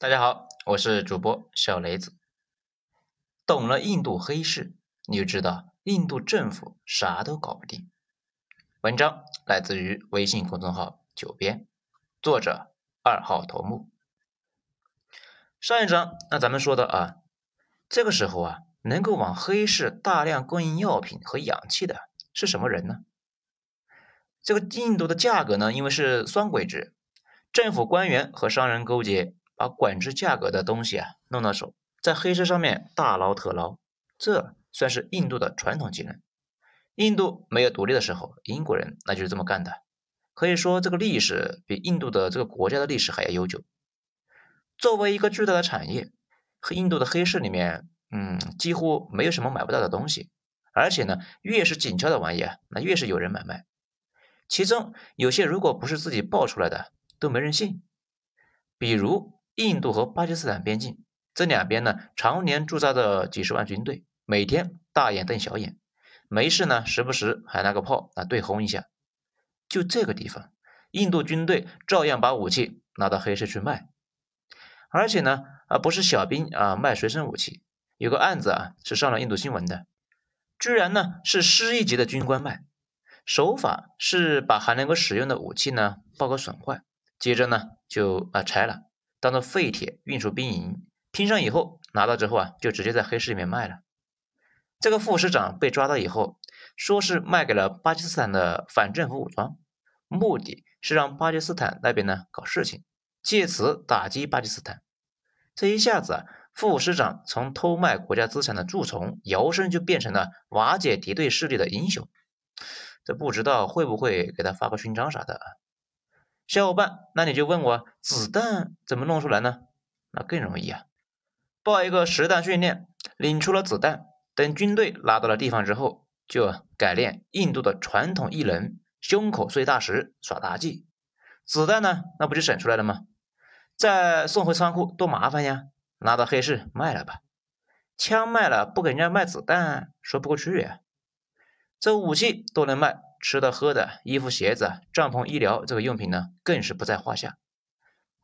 大家好，我是主播小雷子。懂了印度黑市，你就知道印度政府啥都搞不定。文章来自于微信公众号“九编”，作者二号头目。上一章那咱们说的啊，这个时候啊，能够往黑市大量供应药品和氧气的是什么人呢？这个印度的价格呢，因为是双轨制，政府官员和商人勾结。把管制价格的东西啊弄到手，在黑市上面大捞特捞，这算是印度的传统技能。印度没有独立的时候，英国人那就是这么干的。可以说，这个历史比印度的这个国家的历史还要悠久。作为一个巨大的产业，和印度的黑市里面，嗯，几乎没有什么买不到的东西。而且呢，越是紧俏的玩意啊，那越是有人买卖。其中有些如果不是自己爆出来的，都没人信。比如。印度和巴基斯坦边境这两边呢，常年驻扎着几十万军队，每天大眼瞪小眼，没事呢，时不时还拿个炮啊对轰一下。就这个地方，印度军队照样把武器拿到黑市去卖，而且呢，啊不是小兵啊卖随身武器，有个案子啊是上了印度新闻的，居然呢是师一级的军官卖，手法是把还能够使用的武器呢报个损坏，接着呢就啊拆了。当做废铁运输兵营，拼上以后拿到之后啊，就直接在黑市里面卖了。这个副师长被抓到以后，说是卖给了巴基斯坦的反政府武装，目的是让巴基斯坦那边呢搞事情，借此打击巴基斯坦。这一下子啊，副师长从偷卖国家资产的蛀虫，摇身就变成了瓦解敌对势力的英雄。这不知道会不会给他发个勋章啥的啊？小伙伴，那你就问我子弹怎么弄出来呢？那更容易啊，报一个实弹训练，领出了子弹，等军队拿到了地方之后，就改练印度的传统艺能——胸口碎大石耍杂技。子弹呢，那不就省出来了吗？再送回仓库多麻烦呀！拿到黑市卖了吧，枪卖了不给人家卖子弹，说不过去呀。这武器都能卖。吃的、喝的、衣服、鞋子、帐篷、医疗这个用品呢，更是不在话下。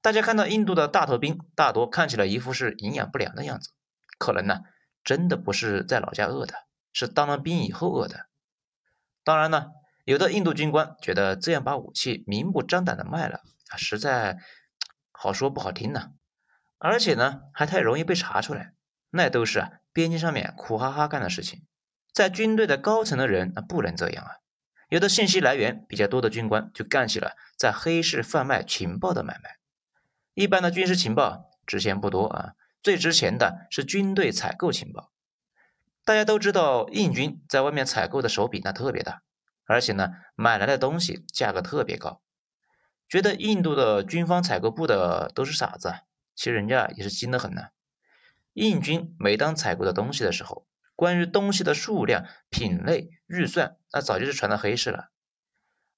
大家看到印度的大头兵，大多看起来一副是营养不良的样子，可能呢，真的不是在老家饿的，是当了兵以后饿的。当然呢，有的印度军官觉得这样把武器明目张胆的卖了，实在好说不好听呢，而且呢，还太容易被查出来，那都是啊，边境上面苦哈哈干的事情，在军队的高层的人那不能这样啊。有的信息来源比较多的军官就干起了在黑市贩卖情报的买卖。一般的军事情报值钱不多啊，最值钱的是军队采购情报。大家都知道，印军在外面采购的手笔那特别大，而且呢，买来的东西价格特别高。觉得印度的军方采购部的都是傻子，其实人家也是精得很呢。印军每当采购的东西的时候，关于东西的数量、品类、预算，那早就是传到黑市了。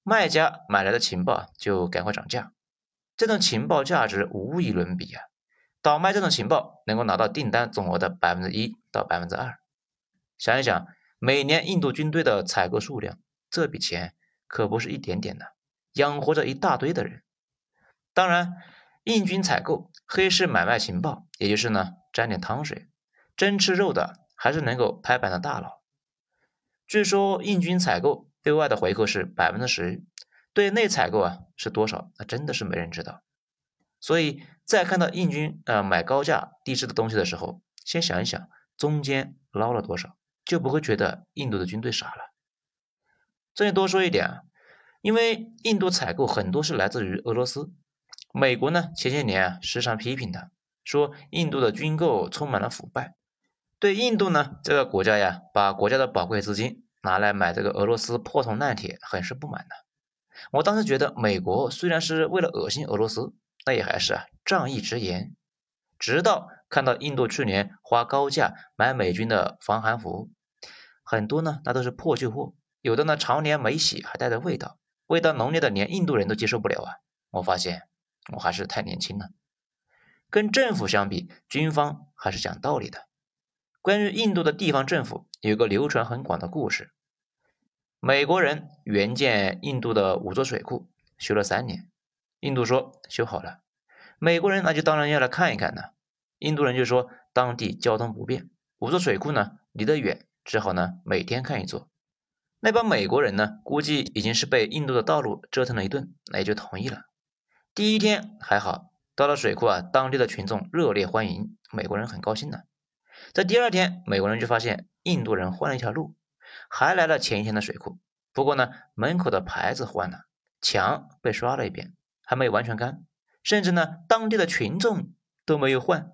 卖家买来的情报就赶快涨价，这种情报价值无与伦比啊！倒卖这种情报能够拿到订单总额的百分之一到百分之二。想一想，每年印度军队的采购数量，这笔钱可不是一点点的，养活着一大堆的人。当然，印军采购、黑市买卖情报，也就是呢沾点汤水，真吃肉的。还是能够拍板的大佬。据说印军采购对外的回扣是百分之十，对内采购啊是多少？那真的是没人知道。所以在看到印军啊买高价低质的东西的时候，先想一想中间捞了多少，就不会觉得印度的军队傻了。这里多说一点啊，因为印度采购很多是来自于俄罗斯，美国呢前些年啊时常批评他，说印度的军购充满了腐败。对印度呢这个国家呀，把国家的宝贵资金拿来买这个俄罗斯破铜烂铁，很是不满的。我当时觉得，美国虽然是为了恶心俄罗斯，那也还是啊仗义直言。直到看到印度去年花高价买美军的防寒服，很多呢那都是破旧货，有的呢常年没洗还带着味道，味道浓烈的连印度人都接受不了啊。我发现我还是太年轻了。跟政府相比，军方还是讲道理的。关于印度的地方政府，有个流传很广的故事。美国人援建印度的五座水库，修了三年。印度说修好了，美国人那就当然要来看一看呢。印度人就说当地交通不便，五座水库呢离得远，只好呢每天看一座。那帮美国人呢，估计已经是被印度的道路折腾了一顿，那也就同意了。第一天还好，到了水库啊，当地的群众热烈欢迎，美国人很高兴呢。在第二天，美国人就发现印度人换了一条路，还来了前一天的水库，不过呢，门口的牌子换了，墙被刷了一遍，还没有完全干，甚至呢，当地的群众都没有换。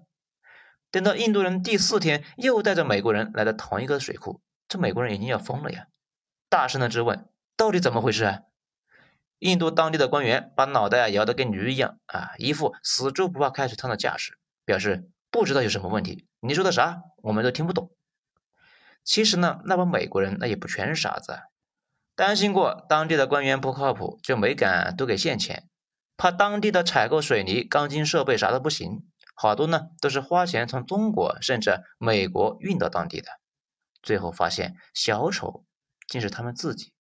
等到印度人第四天又带着美国人来到同一个水库，这美国人已经要疯了呀！大声的质问：“到底怎么回事啊？”印度当地的官员把脑袋啊摇得跟驴一样啊，一副死猪不怕开水烫的架势，表示不知道有什么问题。你说的啥？我们都听不懂。其实呢，那帮美国人那也不全是傻子，担心过当地的官员不靠谱，就没敢多给现钱，怕当地的采购水泥、钢筋设备啥的不行，好多呢都是花钱从中国甚至美国运到当地的。最后发现小丑。竟是他们自己。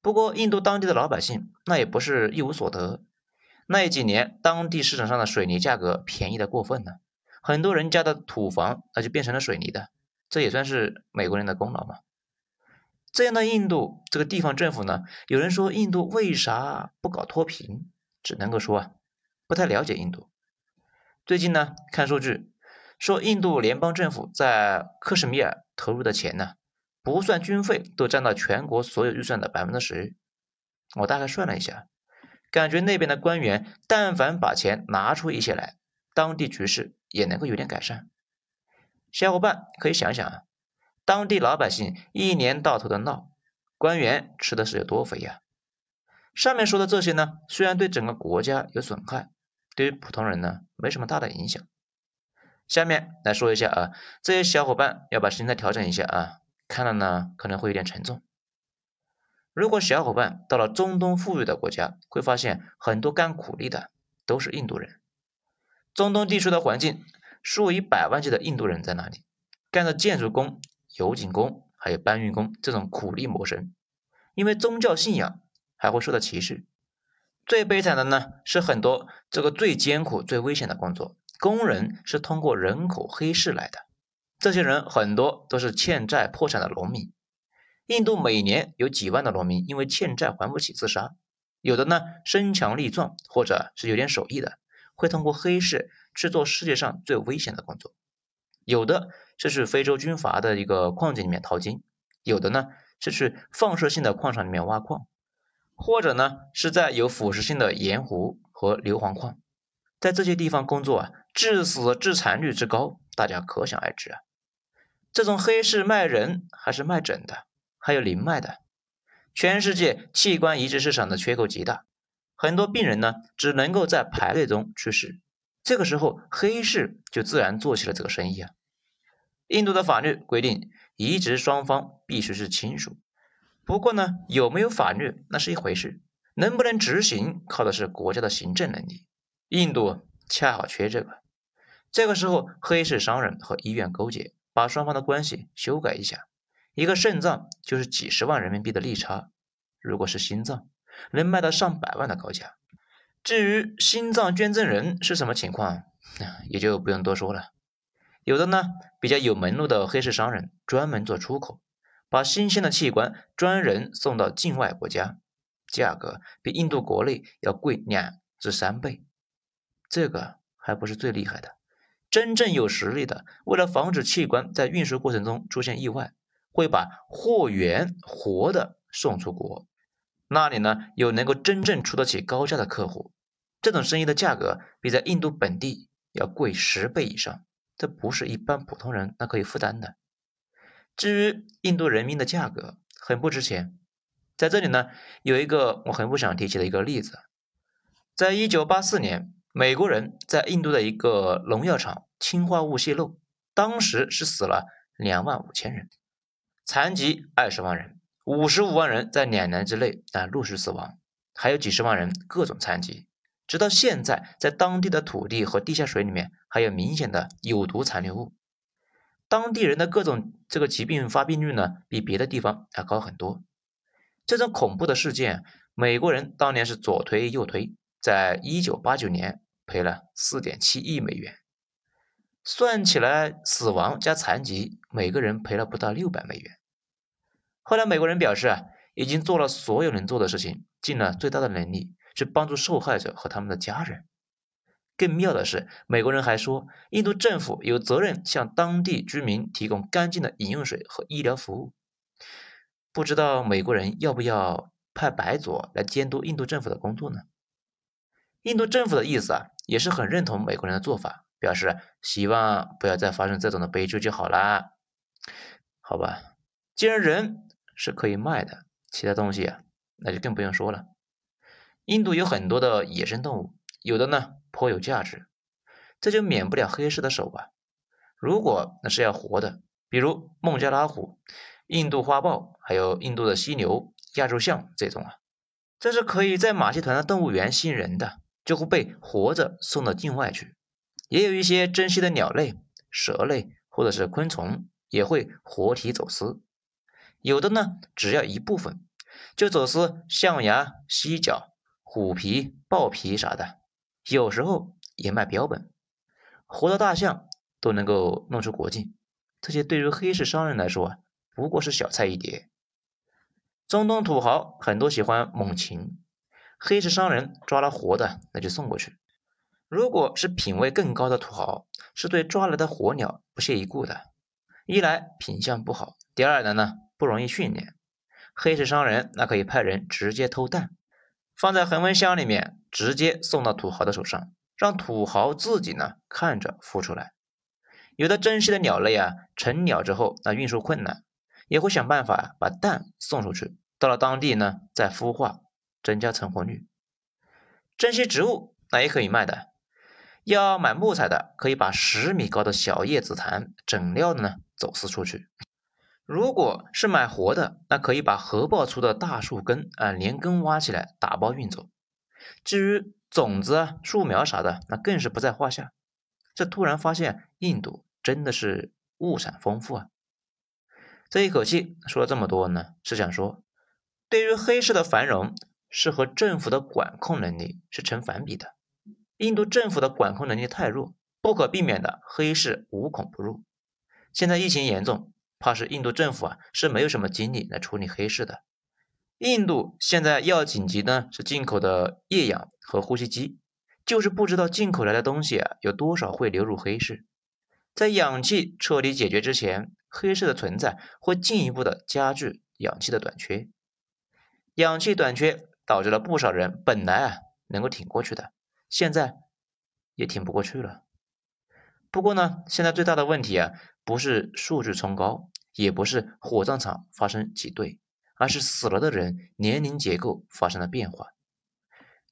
不过，印度当地的老百姓那也不是一无所得。那几年，当地市场上的水泥价格便宜的过分了，很多人家的土房那就变成了水泥的，这也算是美国人的功劳嘛。这样的印度这个地方政府呢，有人说印度为啥不搞脱贫？只能够说啊，不太了解印度。最近呢，看数据说，印度联邦政府在克什米尔投入的钱呢。不算军费，都占到全国所有预算的百分之十。我大概算了一下，感觉那边的官员但凡把钱拿出一些来，当地局势也能够有点改善。小伙伴可以想想啊，当地老百姓一年到头的闹，官员吃的是有多肥呀？上面说的这些呢，虽然对整个国家有损害，对于普通人呢没什么大的影响。下面来说一下啊，这些小伙伴要把心态调整一下啊。看了呢，可能会有点沉重。如果小伙伴到了中东富裕的国家，会发现很多干苦力的都是印度人。中东地区的环境，数以百万计的印度人在那里干着建筑工、油井工，还有搬运工这种苦力谋生。因为宗教信仰，还会受到歧视。最悲惨的呢，是很多这个最艰苦、最危险的工作，工人是通过人口黑市来的。这些人很多都是欠债破产的农民。印度每年有几万的农民因为欠债还不起自杀，有的呢身强力壮，或者是有点手艺的，会通过黑市去做世界上最危险的工作。有的是去非洲军阀的一个矿井里面淘金，有的呢是去放射性的矿场里面挖矿，或者呢是在有腐蚀性的盐湖和硫磺矿。在这些地方工作啊，致死致残率之高，大家可想而知啊。这种黑市卖人还是卖整的，还有零卖的。全世界器官移植市场的缺口极大，很多病人呢只能够在排队中去世。这个时候，黑市就自然做起了这个生意啊。印度的法律规定，移植双方必须是亲属。不过呢，有没有法律那是一回事，能不能执行靠的是国家的行政能力。印度恰好缺这个。这个时候，黑市商人和医院勾结。把双方的关系修改一下，一个肾脏就是几十万人民币的利差，如果是心脏，能卖到上百万的高价。至于心脏捐赠人是什么情况，也就不用多说了。有的呢，比较有门路的黑市商人专门做出口，把新鲜的器官专人送到境外国家，价格比印度国内要贵两至三倍。这个还不是最厉害的。真正有实力的，为了防止器官在运输过程中出现意外，会把货源活的送出国。那里呢，有能够真正出得起高价的客户。这种生意的价格比在印度本地要贵十倍以上，这不是一般普通人那可以负担的。至于印度人民的价格，很不值钱。在这里呢，有一个我很不想提起的一个例子，在一九八四年。美国人在印度的一个农药厂氰化物泄漏，当时是死了两万五千人，残疾二十万人，五十五万人在两年之内啊陆续死亡，还有几十万人各种残疾，直到现在，在当地的土地和地下水里面还有明显的有毒残留物，当地人的各种这个疾病发病率呢，比别的地方要高很多。这种恐怖的事件，美国人当年是左推右推。在一九八九年，赔了四点七亿美元，算起来死亡加残疾，每个人赔了不到六百美元。后来美国人表示啊，已经做了所有能做的事情，尽了最大的能力去帮助受害者和他们的家人。更妙的是，美国人还说，印度政府有责任向当地居民提供干净的饮用水和医疗服务。不知道美国人要不要派白左来监督印度政府的工作呢？印度政府的意思啊，也是很认同美国人的做法，表示希望不要再发生这种的悲剧就好啦。好吧，既然人是可以卖的，其他东西啊，那就更不用说了。印度有很多的野生动物，有的呢颇有价值，这就免不了黑市的手啊。如果那是要活的，比如孟加拉虎。印度花豹，还有印度的犀牛、亚洲象这种啊，这是可以在马戏团的动物园吸引人的，就会被活着送到境外去。也有一些珍稀的鸟类、蛇类或者是昆虫，也会活体走私。有的呢，只要一部分，就走私象牙、犀角、虎皮、豹皮啥的。有时候也卖标本，活的大象都能够弄出国境。这些对于黑市商人来说啊。不过是小菜一碟。中东土豪很多喜欢猛禽，黑市商人抓了活的，那就送过去。如果是品味更高的土豪，是对抓来的活鸟不屑一顾的。一来品相不好，第二来呢不容易训练。黑市商人那可以派人直接偷蛋，放在恒温箱里面，直接送到土豪的手上，让土豪自己呢看着孵出来。有的珍稀的鸟类啊，成鸟之后那运输困难。也会想办法把蛋送出去，到了当地呢再孵化，增加成活率。珍稀植物那也可以卖的，要买木材的可以把十米高的小叶紫檀整料的呢走私出去。如果是买活的，那可以把核爆粗的大树根啊连根挖起来打包运走。至于种子啊树苗啥的，那更是不在话下。这突然发现印度真的是物产丰富啊！这一口气说了这么多呢，是想说，对于黑市的繁荣是和政府的管控能力是成反比的。印度政府的管控能力太弱，不可避免的黑市无孔不入。现在疫情严重，怕是印度政府啊是没有什么精力来处理黑市的。印度现在要紧急呢是进口的液氧和呼吸机，就是不知道进口来的东西啊有多少会流入黑市。在氧气彻底解决之前。黑市的存在会进一步的加剧氧气的短缺，氧气短缺导致了不少人本来啊能够挺过去的，现在也挺不过去了。不过呢，现在最大的问题啊，不是数据冲高，也不是火葬场发生挤兑，而是死了的人年龄结构发生了变化。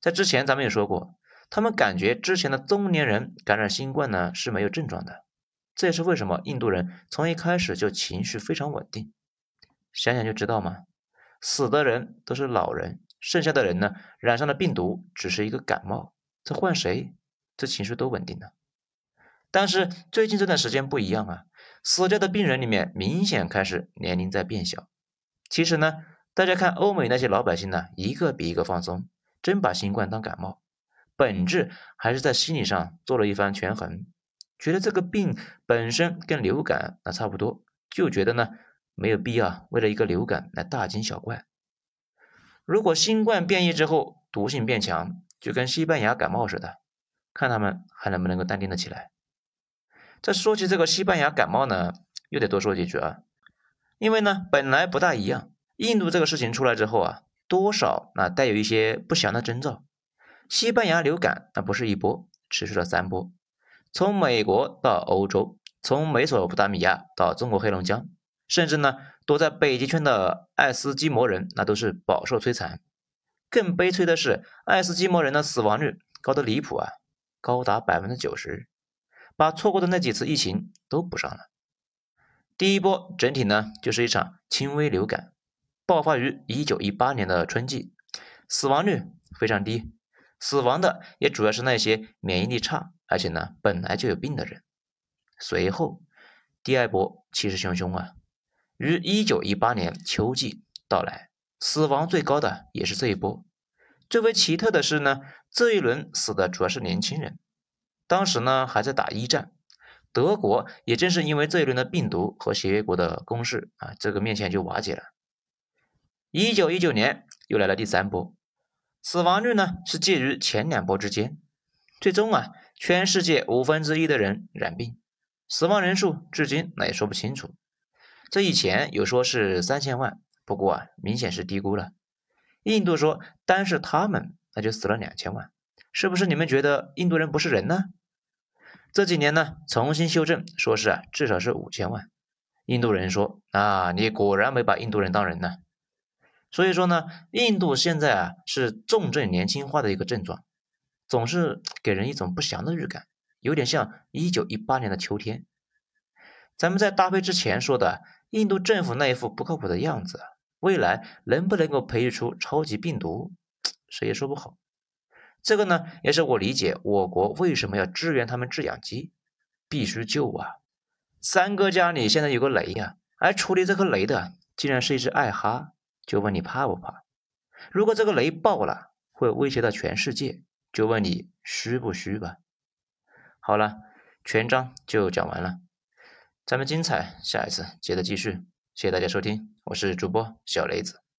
在之前咱们也说过，他们感觉之前的中年人感染新冠呢是没有症状的。这也是为什么印度人从一开始就情绪非常稳定，想想就知道嘛。死的人都是老人，剩下的人呢，染上了病毒只是一个感冒，这换谁，这情绪都稳定的。但是最近这段时间不一样啊，死掉的病人里面明显开始年龄在变小。其实呢，大家看欧美那些老百姓呢，一个比一个放松，真把新冠当感冒，本质还是在心理上做了一番权衡。觉得这个病本身跟流感那差不多，就觉得呢没有必要为了一个流感来大惊小怪。如果新冠变异之后毒性变强，就跟西班牙感冒似的，看他们还能不能够淡定的起来。再说起这个西班牙感冒呢，又得多说几句啊，因为呢本来不大一样，印度这个事情出来之后啊，多少那带有一些不祥的征兆。西班牙流感那不是一波，持续了三波。从美国到欧洲，从美索不达米亚到中国黑龙江，甚至呢躲在北极圈的爱斯基摩人，那都是饱受摧残。更悲催的是，爱斯基摩人的死亡率高得离谱啊，高达百分之九十，把错过的那几次疫情都补上了。第一波整体呢就是一场轻微流感，爆发于一九一八年的春季，死亡率非常低，死亡的也主要是那些免疫力差。而且呢，本来就有病的人。随后，第二波气势汹汹啊，于一九一八年秋季到来，死亡最高的也是这一波。最为奇特的是呢，这一轮死的主要是年轻人，当时呢还在打一战，德国也正是因为这一轮的病毒和协约国的攻势啊，这个面前就瓦解了。一九一九年又来了第三波，死亡率呢是介于前两波之间，最终啊，全世界五分之一的人染病，死亡人数至今那也说不清楚。这以前有说是三千万，不过啊，明显是低估了。印度说单是他们那就死了两千万，是不是你们觉得印度人不是人呢？这几年呢重新修正，说是啊至少是五千万。印度人说啊，你果然没把印度人当人呢。所以说呢，印度现在啊是重症年轻化的一个症状，总是给人一种不祥的预感，有点像一九一八年的秋天。咱们在搭配之前说的印度政府那一副不靠谱的样子，未来能不能够培育出超级病毒，谁也说不好。这个呢，也是我理解我国为什么要支援他们制氧机，必须救啊！三哥家里现在有个雷呀，而处理这颗雷的竟然是一只爱哈。就问你怕不怕？如果这个雷爆了，会威胁到全世界，就问你虚不虚吧？好了，全章就讲完了，咱们精彩下一次接着继续。谢谢大家收听，我是主播小雷子。